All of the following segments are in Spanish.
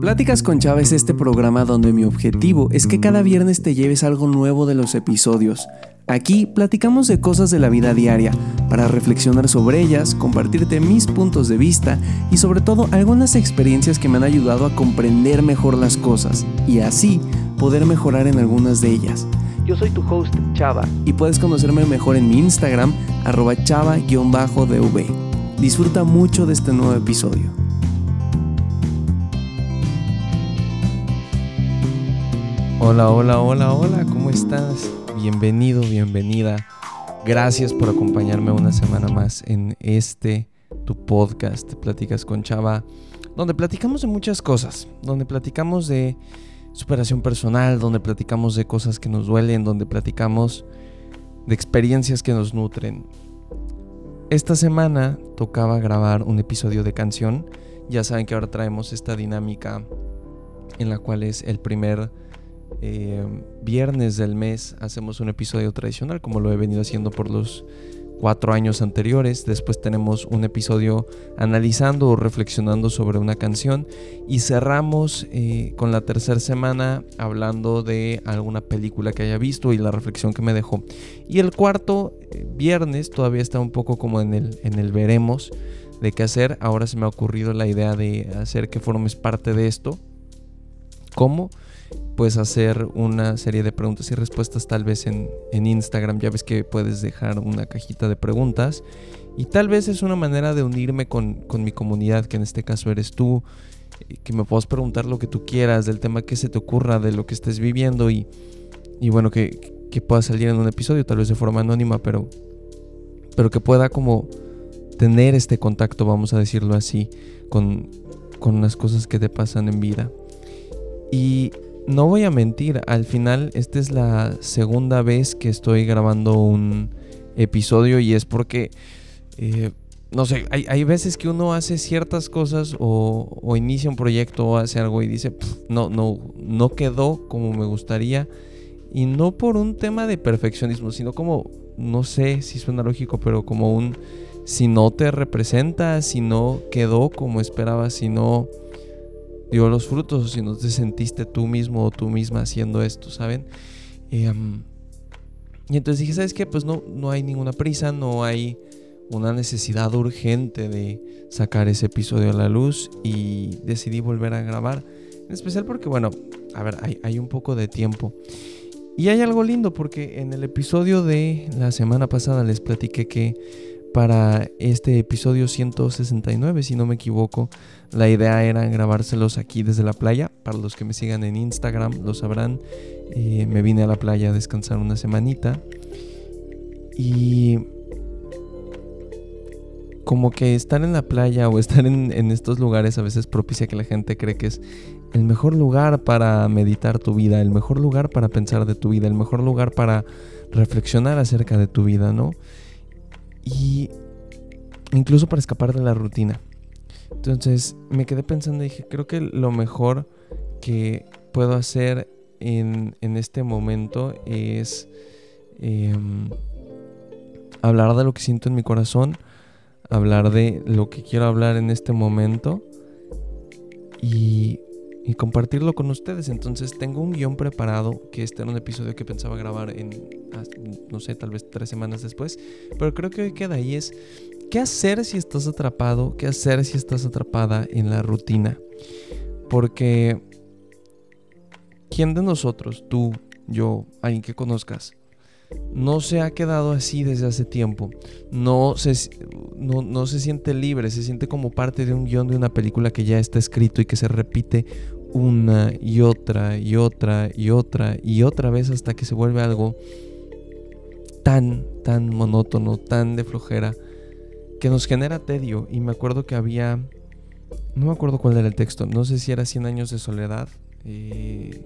Pláticas con Chava es este programa donde mi objetivo es que cada viernes te lleves algo nuevo de los episodios. Aquí platicamos de cosas de la vida diaria, para reflexionar sobre ellas, compartirte mis puntos de vista y sobre todo algunas experiencias que me han ayudado a comprender mejor las cosas y así poder mejorar en algunas de ellas. Yo soy tu host Chava y puedes conocerme mejor en mi Instagram arroba chava-dv. Disfruta mucho de este nuevo episodio. Hola, hola, hola, hola, ¿cómo estás? Bienvenido, bienvenida. Gracias por acompañarme una semana más en este, tu podcast, Platicas con Chava, donde platicamos de muchas cosas, donde platicamos de superación personal, donde platicamos de cosas que nos duelen, donde platicamos de experiencias que nos nutren. Esta semana tocaba grabar un episodio de canción. Ya saben que ahora traemos esta dinámica en la cual es el primer eh, viernes del mes hacemos un episodio tradicional como lo he venido haciendo por los cuatro años anteriores. Después tenemos un episodio analizando o reflexionando sobre una canción. Y cerramos eh, con la tercera semana hablando de alguna película que haya visto y la reflexión que me dejó. Y el cuarto eh, viernes todavía está un poco como en el, en el veremos de qué hacer. Ahora se me ha ocurrido la idea de hacer que formes parte de esto. ¿Cómo? puedes hacer una serie de preguntas y respuestas tal vez en, Instagram. Ya ves que puedes dejar una cajita de preguntas. Y tal vez es una manera de unirme con, mi comunidad, que en este caso eres tú. Que me puedas preguntar lo que tú quieras, del tema que se te ocurra, de lo que estés viviendo. Y, bueno, que, pueda salir en un episodio, tal vez de forma anónima, pero, que pueda como tener este contacto, vamos a decirlo así, con las cosas que te pasan en vida. Y no voy a mentir, al final esta es la segunda vez que estoy grabando un episodio y es porque, eh, no sé, hay, veces que uno hace ciertas cosas o, inicia un proyecto o hace algo y dice, no, no, no quedó como me gustaría. Y no por un tema de perfeccionismo, sino como, no sé si suena lógico, pero como un, si no te representa, si no quedó como esperabas, si no dio los frutos si no te sentiste tú mismo o tú misma haciendo esto, ¿saben? Em, y entonces dije, ¿sabes qué? Pues no, no hay ninguna prisa, no hay una necesidad urgente de sacar ese episodio a la luz y decidí volver a grabar. En especial porque, bueno, a ver, hay, hay un poco de tiempo. Y hay algo lindo porque en el episodio de la semana pasada les platiqué que para este episodio 169, si no me equivoco. La idea era grabárselos aquí desde la playa. Para los que me sigan en Instagram lo sabrán. Eh, me vine a la playa a descansar una semanita. Y como que estar en la playa o estar en, en, estos lugares a veces propicia que la gente cree que es el mejor lugar para meditar tu vida, el mejor lugar para pensar de tu vida, el mejor lugar para reflexionar acerca de tu vida, ¿no? Y incluso para escapar de la rutina. Entonces me quedé pensando y dije, creo que lo mejor que puedo hacer en, este momento es em, hablar de lo que siento en mi corazón, hablar de lo que quiero hablar en este momento y y compartirlo con ustedes. Entonces tengo un guion preparado, que este era un episodio que pensaba grabar en, no sé, tal vez tres semanas después, pero creo que hoy queda ahí es, ¿qué hacer si estás atrapado? ¿Qué hacer si estás atrapada en la rutina? Porque, ¿quién de nosotros, tú, yo, alguien que conozcas, no se ha quedado así desde hace tiempo. No se, no, se siente libre, se siente como parte de un guion de una película que ya está escrito y que se repite una y otra y otra y otra y otra vez hasta que se vuelve algo tan, tan monótono, tan de flojera, que nos genera tedio. Y me acuerdo que había, no me acuerdo cuál era el texto, no sé si era 100 años de soledad. Eh,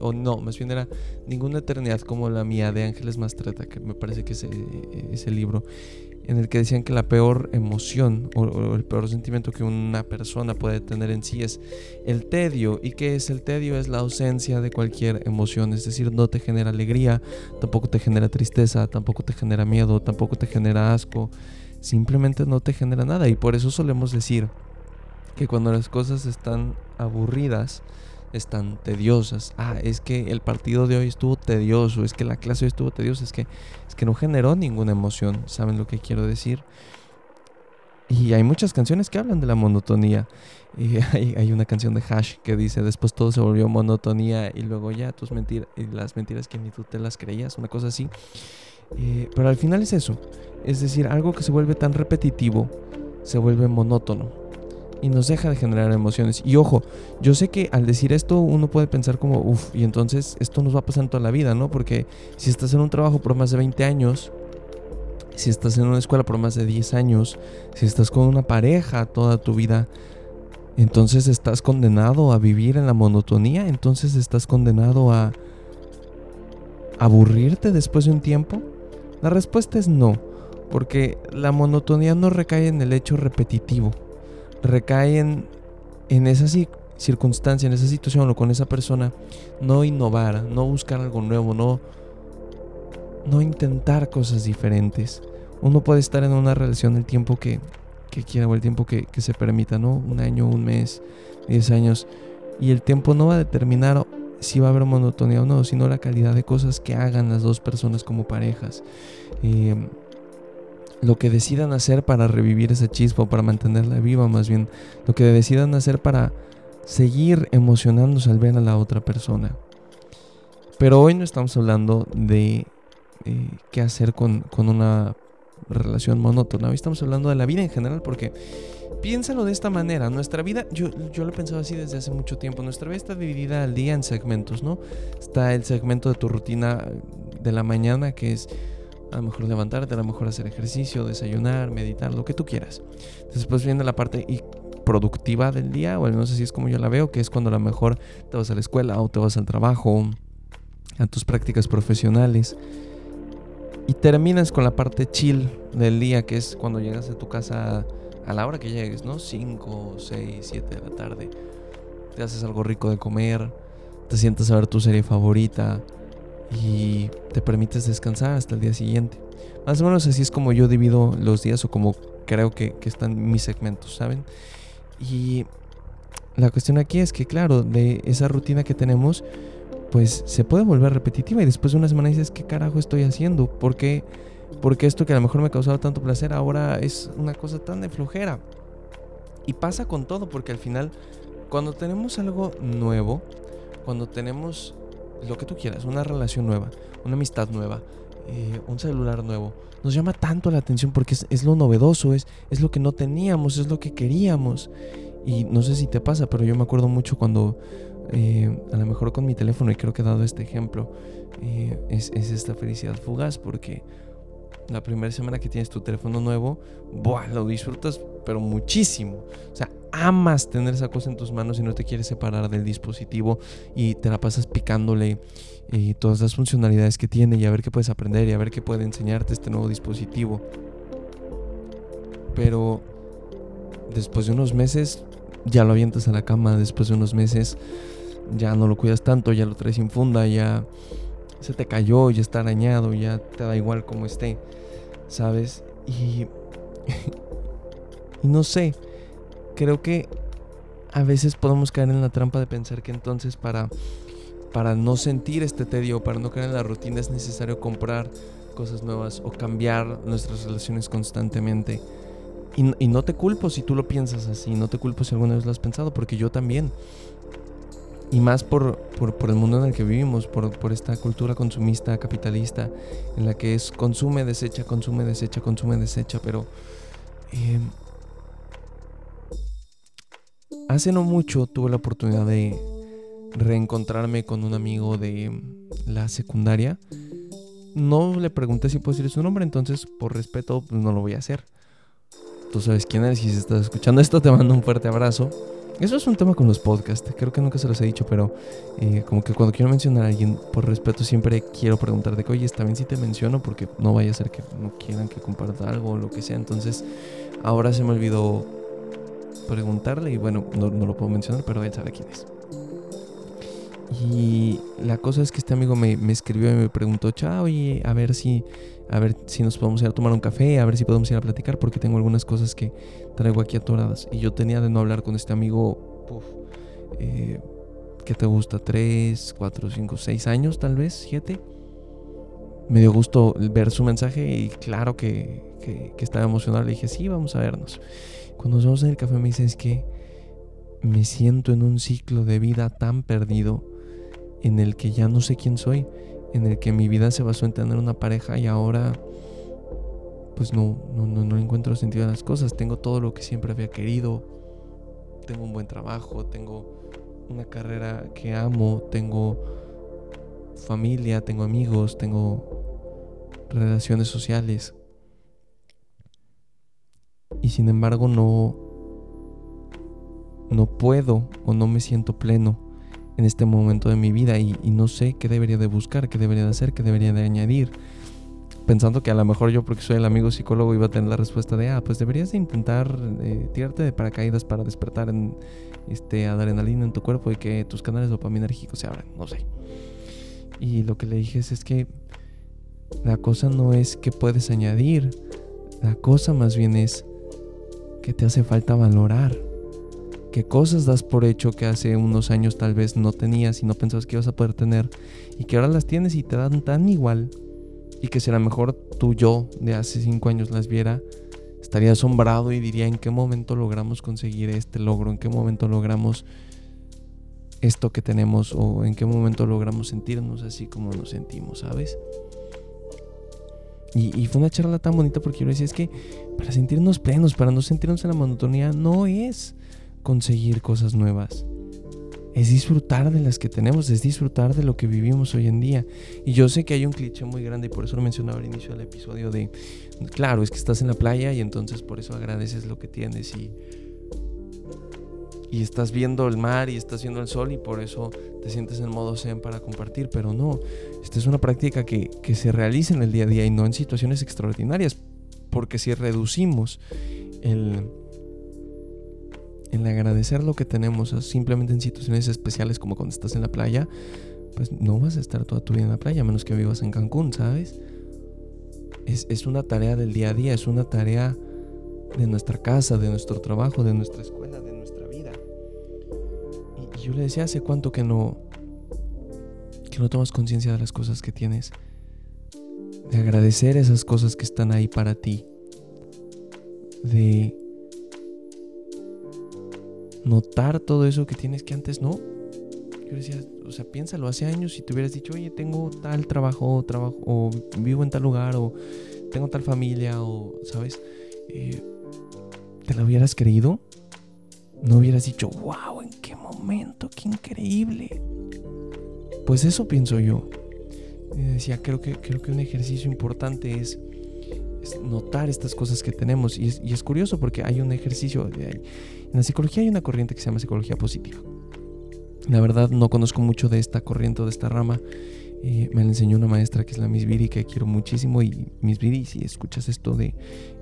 o no, más bien era Ninguna Eternidad como la mía de Ángeles Mastreta, que me parece que es ese libro, en el que decían que la peor emoción o, el peor sentimiento que una persona puede tener en sí es el tedio. ¿Y qué es el tedio? Es la ausencia de cualquier emoción, es decir, no te genera alegría, tampoco te genera tristeza, tampoco te genera miedo, tampoco te genera asco, simplemente no te genera nada. Y por eso solemos decir que cuando las cosas están aburridas, están tediosas. Ah, es que el partido de hoy estuvo tedioso, es que la clase hoy estuvo tediosa, es que, es que no generó ninguna emoción. ¿Saben lo que quiero decir? Y hay muchas canciones que hablan de la monotonía. Y hay, una canción de Hash que dice, después todo se volvió monotonía y luego ya tus mentiras, las mentiras que ni tú te las creías, una cosa así. Eh, pero al final es eso. Es decir, algo que se vuelve tan repetitivo, se vuelve monótono. Y nos deja de generar emociones. Y ojo, yo sé que al decir esto uno puede pensar como, uff, y entonces esto nos va a pasar toda la vida, ¿no? Porque si estás en un trabajo por más de 20 años, si estás en una escuela por más de 10 años, si estás con una pareja toda tu vida, entonces estás condenado a vivir en la monotonía, entonces estás condenado a aburrirte después de un tiempo. La respuesta es no, porque la monotonía no recae en el hecho repetitivo, recae en, en esa circunstancia, en esa situación o con esa persona, no innovar, no buscar algo nuevo, no, no intentar cosas diferentes uno puede estar en una relación el tiempo que, quiera o el tiempo que, se permita, ¿no? Un año, un mes, diez años. Y el tiempo no va a determinar si va a haber monotonía o no, sino la calidad de cosas que hagan las dos personas como parejas. Eh, lo que decidan hacer para revivir esa chispa o para mantenerla viva, más bien. Lo que decidan hacer para seguir emocionándose al ver a la otra persona. Pero hoy no estamos hablando de eh, qué hacer con, con una relación monótona. Hoy estamos hablando de la vida en general porque piénsalo de esta manera. Nuestra vida, yo, yo lo he pensado así desde hace mucho tiempo. Nuestra vida está dividida al día en segmentos, ¿no? Está el segmento de tu rutina de la mañana que es a lo mejor levantarte, a lo mejor hacer ejercicio, desayunar, meditar, lo que tú quieras. Después viene la parte productiva del día, o no sé si es como yo la veo, que es cuando a lo mejor te vas a la escuela o te vas al trabajo, a tus prácticas profesionales. Y terminas con la parte chill del día, que es cuando llegas a tu casa a la hora que llegues, ¿no? 5, 6, 7 de la tarde. Te haces algo rico de comer, te sientas a ver tu serie favorita y te permites descansar hasta el día siguiente. Más o menos así es como yo divido los días o como creo que, están mis segmentos, ¿saben? Y la cuestión aquí es que, claro, de esa rutina que tenemos, pues se puede volver repetitiva y después de una semana dices, ¿qué carajo estoy haciendo? ¿Por qué? Porque esto que a lo mejor me causaba tanto placer ahora es una cosa tan de flojera. Y pasa con todo, porque al final, cuando tenemos algo nuevo, cuando tenemos lo que tú quieras, una relación nueva, una amistad nueva, eh, un celular nuevo, nos llama tanto la atención porque es, es, lo novedoso, es, es lo que no teníamos, es lo que queríamos. Y no sé si te pasa, pero yo me acuerdo mucho cuando eh, a lo mejor con mi teléfono, y creo que he dado este ejemplo, eh, es, esta felicidad fugaz porque la primera semana que tienes tu teléfono nuevo, ¡buah! lo disfrutas pero muchísimo. O sea, amas tener esa cosa en tus manos y no te quieres separar del dispositivo y te la pasas picándole y eh, todas las funcionalidades que tiene y a ver qué puedes aprender y a ver qué puede enseñarte este nuevo dispositivo. Pero después de unos meses ya lo avientas a la cama, después de unos meses ya no lo cuidas tanto, ya lo traes sin funda, ya se te cayó, ya está arañado, ya te da igual como esté, ¿sabes? Y, y no sé, creo que a veces podemos caer en la trampa de pensar que entonces para, para no sentir este tedio, para no caer en la rutina es necesario comprar cosas nuevas o cambiar nuestras relaciones constantemente. Y, no te culpo si tú lo piensas así, no te culpo si alguna vez lo has pensado, porque yo también. Y más por, por, el mundo en el que vivimos, por, por, esta cultura consumista, capitalista, en la que es consume, desecha, consume, desecha, consume, desecha. Pero em, hace no mucho tuve la oportunidad de reencontrarme con un amigo de la secundaria. No le pregunté si puedo decir su nombre, entonces por respeto pues, no lo voy a hacer. Tú sabes quién eres y si estás escuchando esto te mando un fuerte abrazo. Eso es un tema con los podcasts, creo que nunca se los he dicho, pero eh, como que cuando quiero mencionar a alguien, por respeto siempre quiero preguntar de que, oye, está bien si te menciono, porque no vaya a ser que no quieran que comparta algo o lo que sea. Entonces, ahora se me olvidó preguntarle y bueno, no, lo puedo mencionar, pero él sabe quién es. Y la cosa es que este amigo me, escribió y me preguntó, chao, y a ver si, a ver si nos podemos ir a tomar un café, a ver si podemos ir a platicar, porque tengo algunas cosas que traigo aquí atoradas. Y yo tenía de no hablar con este amigo, puf, eh, ¿qué te gusta? ¿Tres, cuatro, cinco, seis años tal vez? ¿Siete? Me dio gusto ver su mensaje y claro que, que, estaba emocionado. Le dije, sí, vamos a vernos. Cuando nos vemos en el café me dice, es que me siento en un ciclo de vida tan perdido en el que ya no sé quién soy, en el que mi vida se basó en tener una pareja y ahora pues no, no, no, no encuentro sentido en las cosas. Tengo todo lo que siempre había querido, tengo un buen trabajo, tengo una carrera que amo, tengo familia, tengo amigos, tengo relaciones sociales. Y sin embargo no no puedo o no me siento pleno en este momento de mi vida y, no sé qué debería de buscar, qué debería de hacer, qué debería de añadir. Pensando que a lo mejor yo, porque soy el amigo psicólogo, iba a tener la respuesta de, ah, pues deberías de intentar eh, tirarte de paracaídas para despertar en, este, adrenalina en tu cuerpo y que tus canales dopaminérgicos se abran, no sé. Y lo que le dije es, es que la cosa no es que puedes añadir, la cosa más bien es que te hace falta valorar qué cosas das por hecho que hace unos años tal vez no tenías y no pensabas que ibas a poder tener y que ahora las tienes y te dan tan igual y que si a lo mejor tu yo de hace cinco años las viera, estaría asombrado y diría en qué momento logramos conseguir este logro, en qué momento logramos esto que tenemos o en qué momento logramos sentirnos así como nos sentimos, ¿sabes? Y, fue una charla tan bonita porque yo decía, es que para sentirnos plenos, para no sentirnos en la monotonía, no es conseguir cosas nuevas. Es disfrutar de las que tenemos, es disfrutar de lo que vivimos hoy en día. Y yo sé que hay un cliché muy grande y por eso lo mencionaba al inicio del episodio de, claro, es que estás en la playa y entonces por eso agradeces lo que tienes y, y estás viendo el mar y estás viendo el sol y por eso te sientes en modo zen para compartir. Pero no, esta es una práctica que, que se realiza en el día a día y no en situaciones extraordinarias. Porque si reducimos el en agradecer lo que tenemos, simplemente en situaciones especiales como cuando estás en la playa, pues no vas a estar toda tu vida en la playa, a menos que vivas en Cancún, ¿sabes? Es, una tarea del día a día, es una tarea de nuestra casa, de nuestro trabajo, de nuestra escuela, de nuestra yo le decía hace cuánto que no, que no tomas conciencia de las cosas que tienes, de agradecer esas cosas que están ahí para ti, de notar todo eso que tienes que antes no. Yo decía, o sea, piénsalo, hace años si te hubieras dicho, oye, tengo tal trabajo, trabajo, o vivo en tal lugar, o tengo tal familia, o, ¿sabes? Eh, ¿Te lo hubieras creído? No hubieras dicho, wow, ¿en qué momento? ¡Qué increíble! Pues eso pienso yo. decía, creo que, creo que un ejercicio importante es notar estas cosas que tenemos. Y es, curioso porque hay un ejercicio, en la psicología hay una corriente que se llama psicología positiva. La verdad no conozco mucho de esta corriente o de esta rama. Eh, me la enseñó una maestra que es la Miss Viri, que quiero muchísimo. Y Miss Viri, si escuchas esto de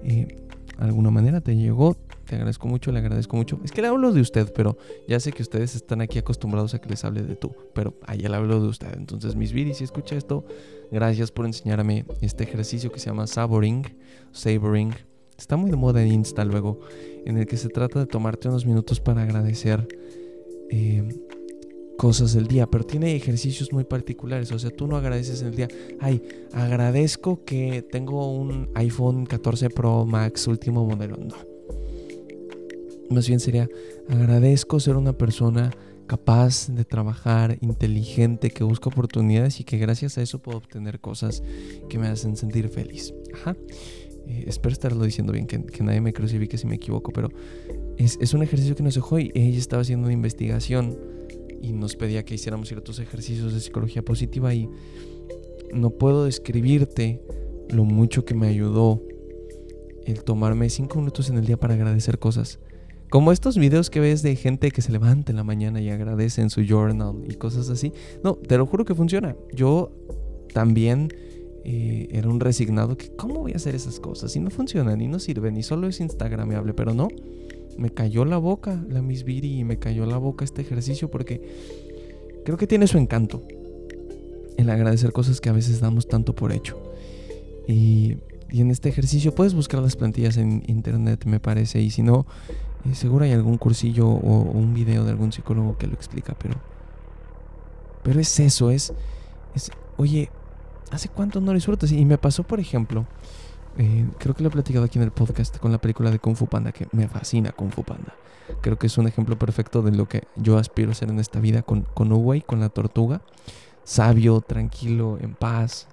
eh, alguna manera, te llegó, te agradezco mucho, le agradezco mucho. Es que le hablo de usted, pero ya sé que ustedes están aquí acostumbrados a que les hable de tú. Pero allá le hablo de usted. Entonces, Miss Viri, si escucha esto, Gracias por enseñarme este ejercicio que se llama Savoring. Savoring. Está muy de moda en Insta luego, en el que se trata de tomarte unos minutos para agradecer eh, cosas del día, pero tiene ejercicios muy particulares. O sea, tú no agradeces en el día, ay, agradezco que tengo un iPhone 14 Pro Max último modelo. No. Más bien sería, agradezco ser una persona capaz de trabajar, inteligente, que busca oportunidades y que gracias a eso puedo obtener cosas que me hacen sentir feliz. Ajá. Eh, espero estarlo diciendo bien, que, nadie me crucifique si me equivoco, pero es, es, un ejercicio que nos dejó y ella estaba haciendo una investigación y nos pedía que hiciéramos ciertos ejercicios de psicología positiva y no puedo describirte lo mucho que me ayudó el tomarme cinco minutos en el día para agradecer cosas como estos videos que ves de gente que se levanta en la mañana y agradece en su journal y cosas así. No, te lo juro que funciona. Yo también eh, era un resignado que, ¿cómo voy a hacer esas cosas? Y no funcionan, y no sirven, y solo es Instagramable. Pero no, me cayó la boca la Miss Viri y me cayó la boca este ejercicio porque creo que tiene su encanto. El agradecer cosas que a veces damos tanto por hecho. Y, en este ejercicio puedes buscar las plantillas en internet, me parece. Y si no, eh, seguro hay algún cursillo o, un video de algún psicólogo que lo explica. Pero, pero es eso, es, es, oye, ¿hace cuánto no disfrutas? Y me pasó, por ejemplo, eh, creo que lo he platicado aquí en el podcast con la película de Kung Fu Panda, que me fascina Kung Fu Panda. Creo que es un ejemplo perfecto de lo que yo aspiro a ser en esta vida con, con con la tortuga. Sabio, tranquilo, en paz,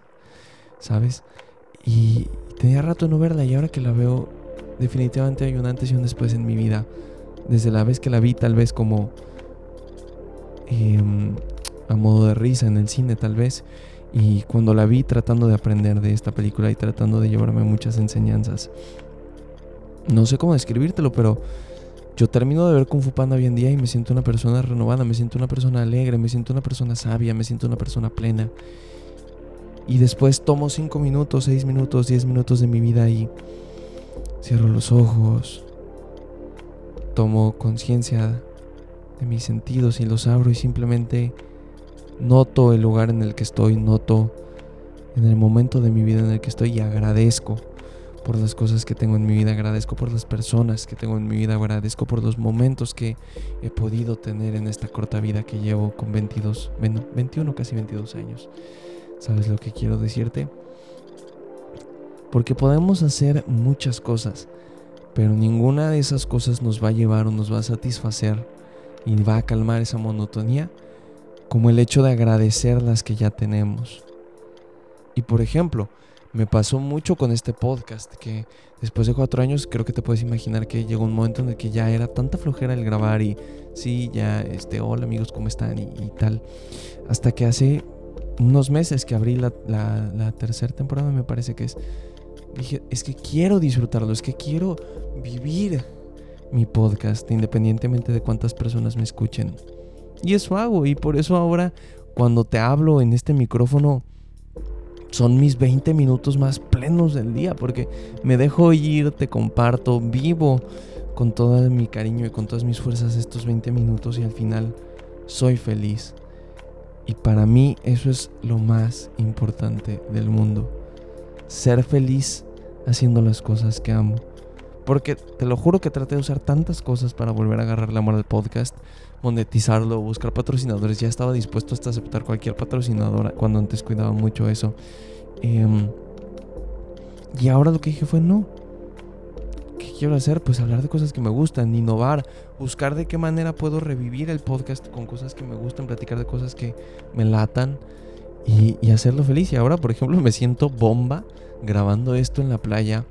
¿sabes? Y tenía rato no verla y ahora que la veo, definitivamente hay un antes y un después en mi vida. Desde la vez que la vi, tal vez como em, a modo de risa en el cine, tal vez. Y cuando la vi tratando de aprender de esta película y tratando de llevarme muchas enseñanzas. No sé cómo describírtelo, pero yo termino de ver Kung Fu Panda hoy en día y me siento una persona renovada, me siento una persona alegre, me siento una persona sabia, me siento una persona plena. Y después tomo 5 minutos, 6 minutos, 10 minutos de mi vida y cierro los ojos. Tomo conciencia de mis sentidos y los abro y simplemente noto el lugar en el que estoy, noto en el momento de mi vida en el que estoy y agradezco por las cosas que tengo en mi vida, agradezco por las personas que tengo en mi vida, agradezco por los momentos que he podido tener en esta corta vida que llevo con 22, bueno, 21, casi 22 años. ¿Sabes lo que quiero decirte? Porque podemos hacer muchas cosas, pero ninguna de esas cosas nos va a llevar o nos va a satisfacer y va a calmar esa monotonía como el hecho de agradecer las que ya tenemos. Y por ejemplo, me pasó mucho con este podcast, que después de cuatro años creo que te puedes imaginar que llegó un momento en el que ya era tanta flojera el grabar y sí, ya, este, hola amigos, ¿cómo están? Y, tal. Hasta que hace unos meses que abrí la, la, tercera temporada, me parece que es. Dije, es que quiero disfrutarlo, es que quiero vivir mi podcast, independientemente de cuántas personas me escuchen. Y eso hago, y por eso ahora, cuando te hablo en este micrófono, son mis 20 minutos más plenos del día, porque me dejo ir, te comparto, vivo con todo mi cariño y con todas mis fuerzas estos 20 minutos y al final soy feliz. Y para mí eso es lo más importante del mundo. Ser feliz haciendo las cosas que amo. Porque te lo juro que traté de usar tantas cosas para volver a agarrar la amor al podcast, monetizarlo, buscar patrocinadores. Ya estaba dispuesto hasta aceptar cualquier patrocinadora cuando antes cuidaba mucho eso. Em, y ahora lo que dije fue no quiero hacer? Pues hablar de cosas que me gustan, innovar, buscar de qué manera puedo revivir el podcast con cosas que me gustan, platicar de cosas que me latan y, hacerlo feliz. Y ahora, por ejemplo, me siento bomba grabando esto en la playa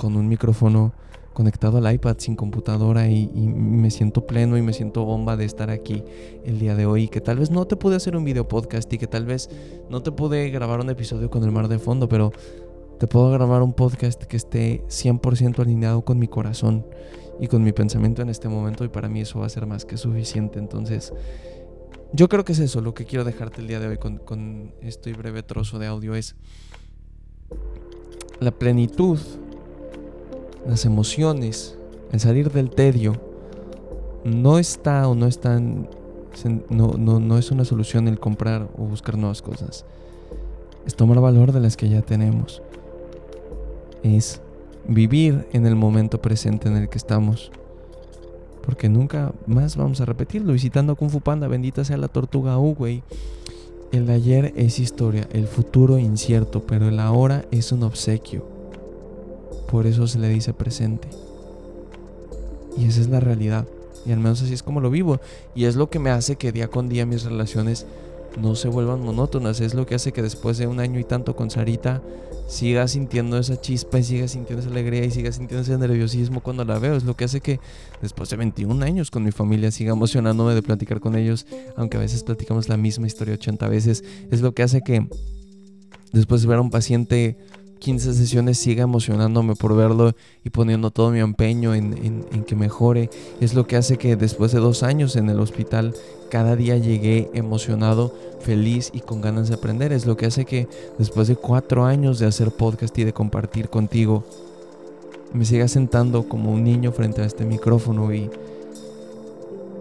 con un micrófono conectado al iPad sin computadora y, me siento pleno y me siento bomba de estar aquí el día de hoy. Que tal vez no te pude hacer un video podcast y que tal vez no te pude grabar un episodio con el mar de fondo, pero te puedo grabar un podcast que esté 100% alineado con mi corazón y con mi pensamiento en este momento y para mí eso va a ser más que suficiente. Entonces, yo creo que es eso lo que quiero dejarte el día de hoy con este breve trozo de audio es la plenitud, las emociones, el salir del tedio, no está o no están, no, no, no es una solución el comprar o buscar nuevas cosas. Es tomar valor de las que ya tenemos es vivir en el momento presente en el que estamos. Porque nunca más vamos a repetirlo. Visitando Kung Fu Panda, bendita sea la tortuga Uwey. El ayer es historia, el futuro incierto, pero el ahora es un obsequio. Por eso se le dice presente. Y esa es la realidad. Y al menos así es como lo vivo. Y es lo que me hace que día con día mis relaciones no se vuelvan monótonas. Es lo que hace que después de un año y tanto con Sarita siga sintiendo esa chispa y siga sintiendo esa alegría y siga sintiendo ese nerviosismo cuando la veo. Es lo que hace que después de 21 años con mi familia siga emocionándome de platicar con ellos, aunque a veces platicamos la misma historia 80 veces. Es lo que hace que después de ver a un paciente 15 sesiones siga emocionándome por verlo y poniendo todo mi empeño en, que mejore. Es lo que hace que después de dos años en el hospital cada día llegué emocionado, feliz y con ganas de aprender. Es lo que hace que después de cuatro años de hacer podcast y de compartir contigo, me siga sentando como un niño frente a este micrófono y,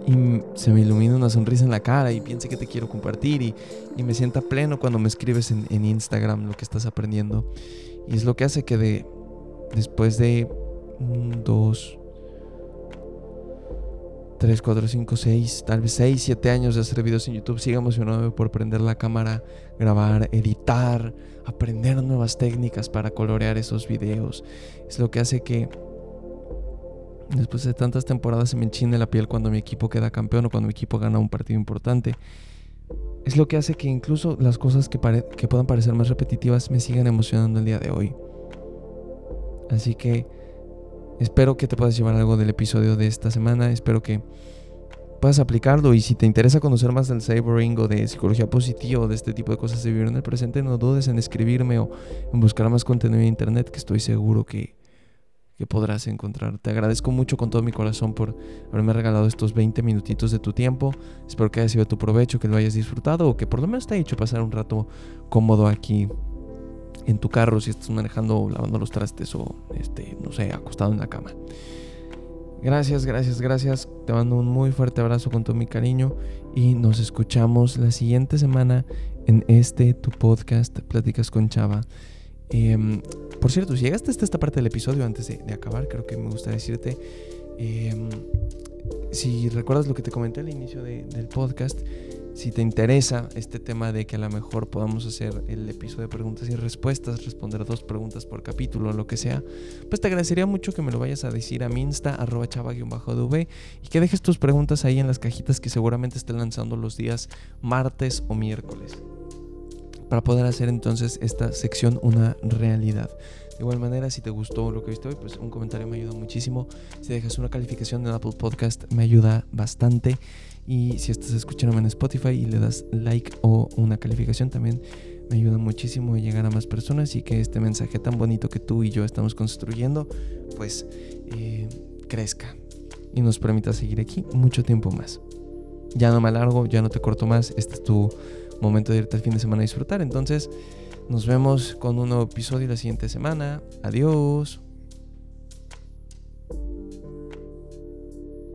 y se me ilumina una sonrisa en la cara y piense que te quiero compartir y, me sienta pleno cuando me escribes en, en, Instagram lo que estás aprendiendo. Y es lo que hace que de, después de dos, tres, cuatro, cinco, seis, tal vez seis, siete años de hacer videos en YouTube, siga emocionado por prender la cámara, grabar, editar, aprender nuevas técnicas para colorear esos videos. Es lo que hace que Después de tantas temporadas se me enchine la piel cuando mi equipo queda campeón o cuando mi equipo gana un partido importante. Es lo que hace que incluso las cosas que, puedan parecer más repetitivas me sigan emocionando el día de hoy. Así que espero que te puedas llevar algo del episodio de esta semana. Espero que puedas aplicarlo. Y si te interesa conocer más del sabering o de psicología positiva o de este tipo de cosas de vivir en el presente, no dudes en escribirme o en buscar más contenido en internet que estoy seguro que que podrás encontrar. Te agradezco mucho con todo mi corazón por haberme regalado estos 20 minutitos de tu tiempo. Espero que haya sido tu provecho, que lo hayas disfrutado o que por lo menos te haya hecho pasar un rato cómodo aquí en tu carro si estás manejando, lavando los trastes o, este, no sé, acostado en la cama. Gracias, gracias, gracias. Te mando un muy fuerte abrazo con todo mi cariño y nos escuchamos la siguiente semana en este tu podcast Pláticas con Chava. Em, por cierto, si llegaste hasta esta parte del episodio antes de, acabar, creo que me gusta decirte, em, si recuerdas lo que te comenté al inicio del podcast, si te interesa este tema de que a lo mejor podamos hacer el episodio de preguntas y respuestas, responder dos preguntas por capítulo lo que sea, pues te agradecería mucho que me lo vayas a decir a mi insta, arroba chava-dv, y que dejes tus preguntas ahí en las cajitas que seguramente estén lanzando los días martes o miércoles para poder hacer entonces esta sección una realidad. De igual manera, si te gustó lo que viste hoy, pues un comentario me ayuda muchísimo. Si dejas una calificación en Apple Podcast, me ayuda bastante. Y si estás escuchándome en Spotify y le das like o una calificación, también me ayuda muchísimo a llegar a más personas y que este mensaje tan bonito que tú y yo estamos construyendo, pues eh, crezca y nos permita seguir aquí mucho tiempo más. Ya no me alargo, ya no te corto más. Este es tu momento de irte al fin de semana a disfrutar. Entonces, nos vemos con un nuevo episodio la siguiente semana. Adiós.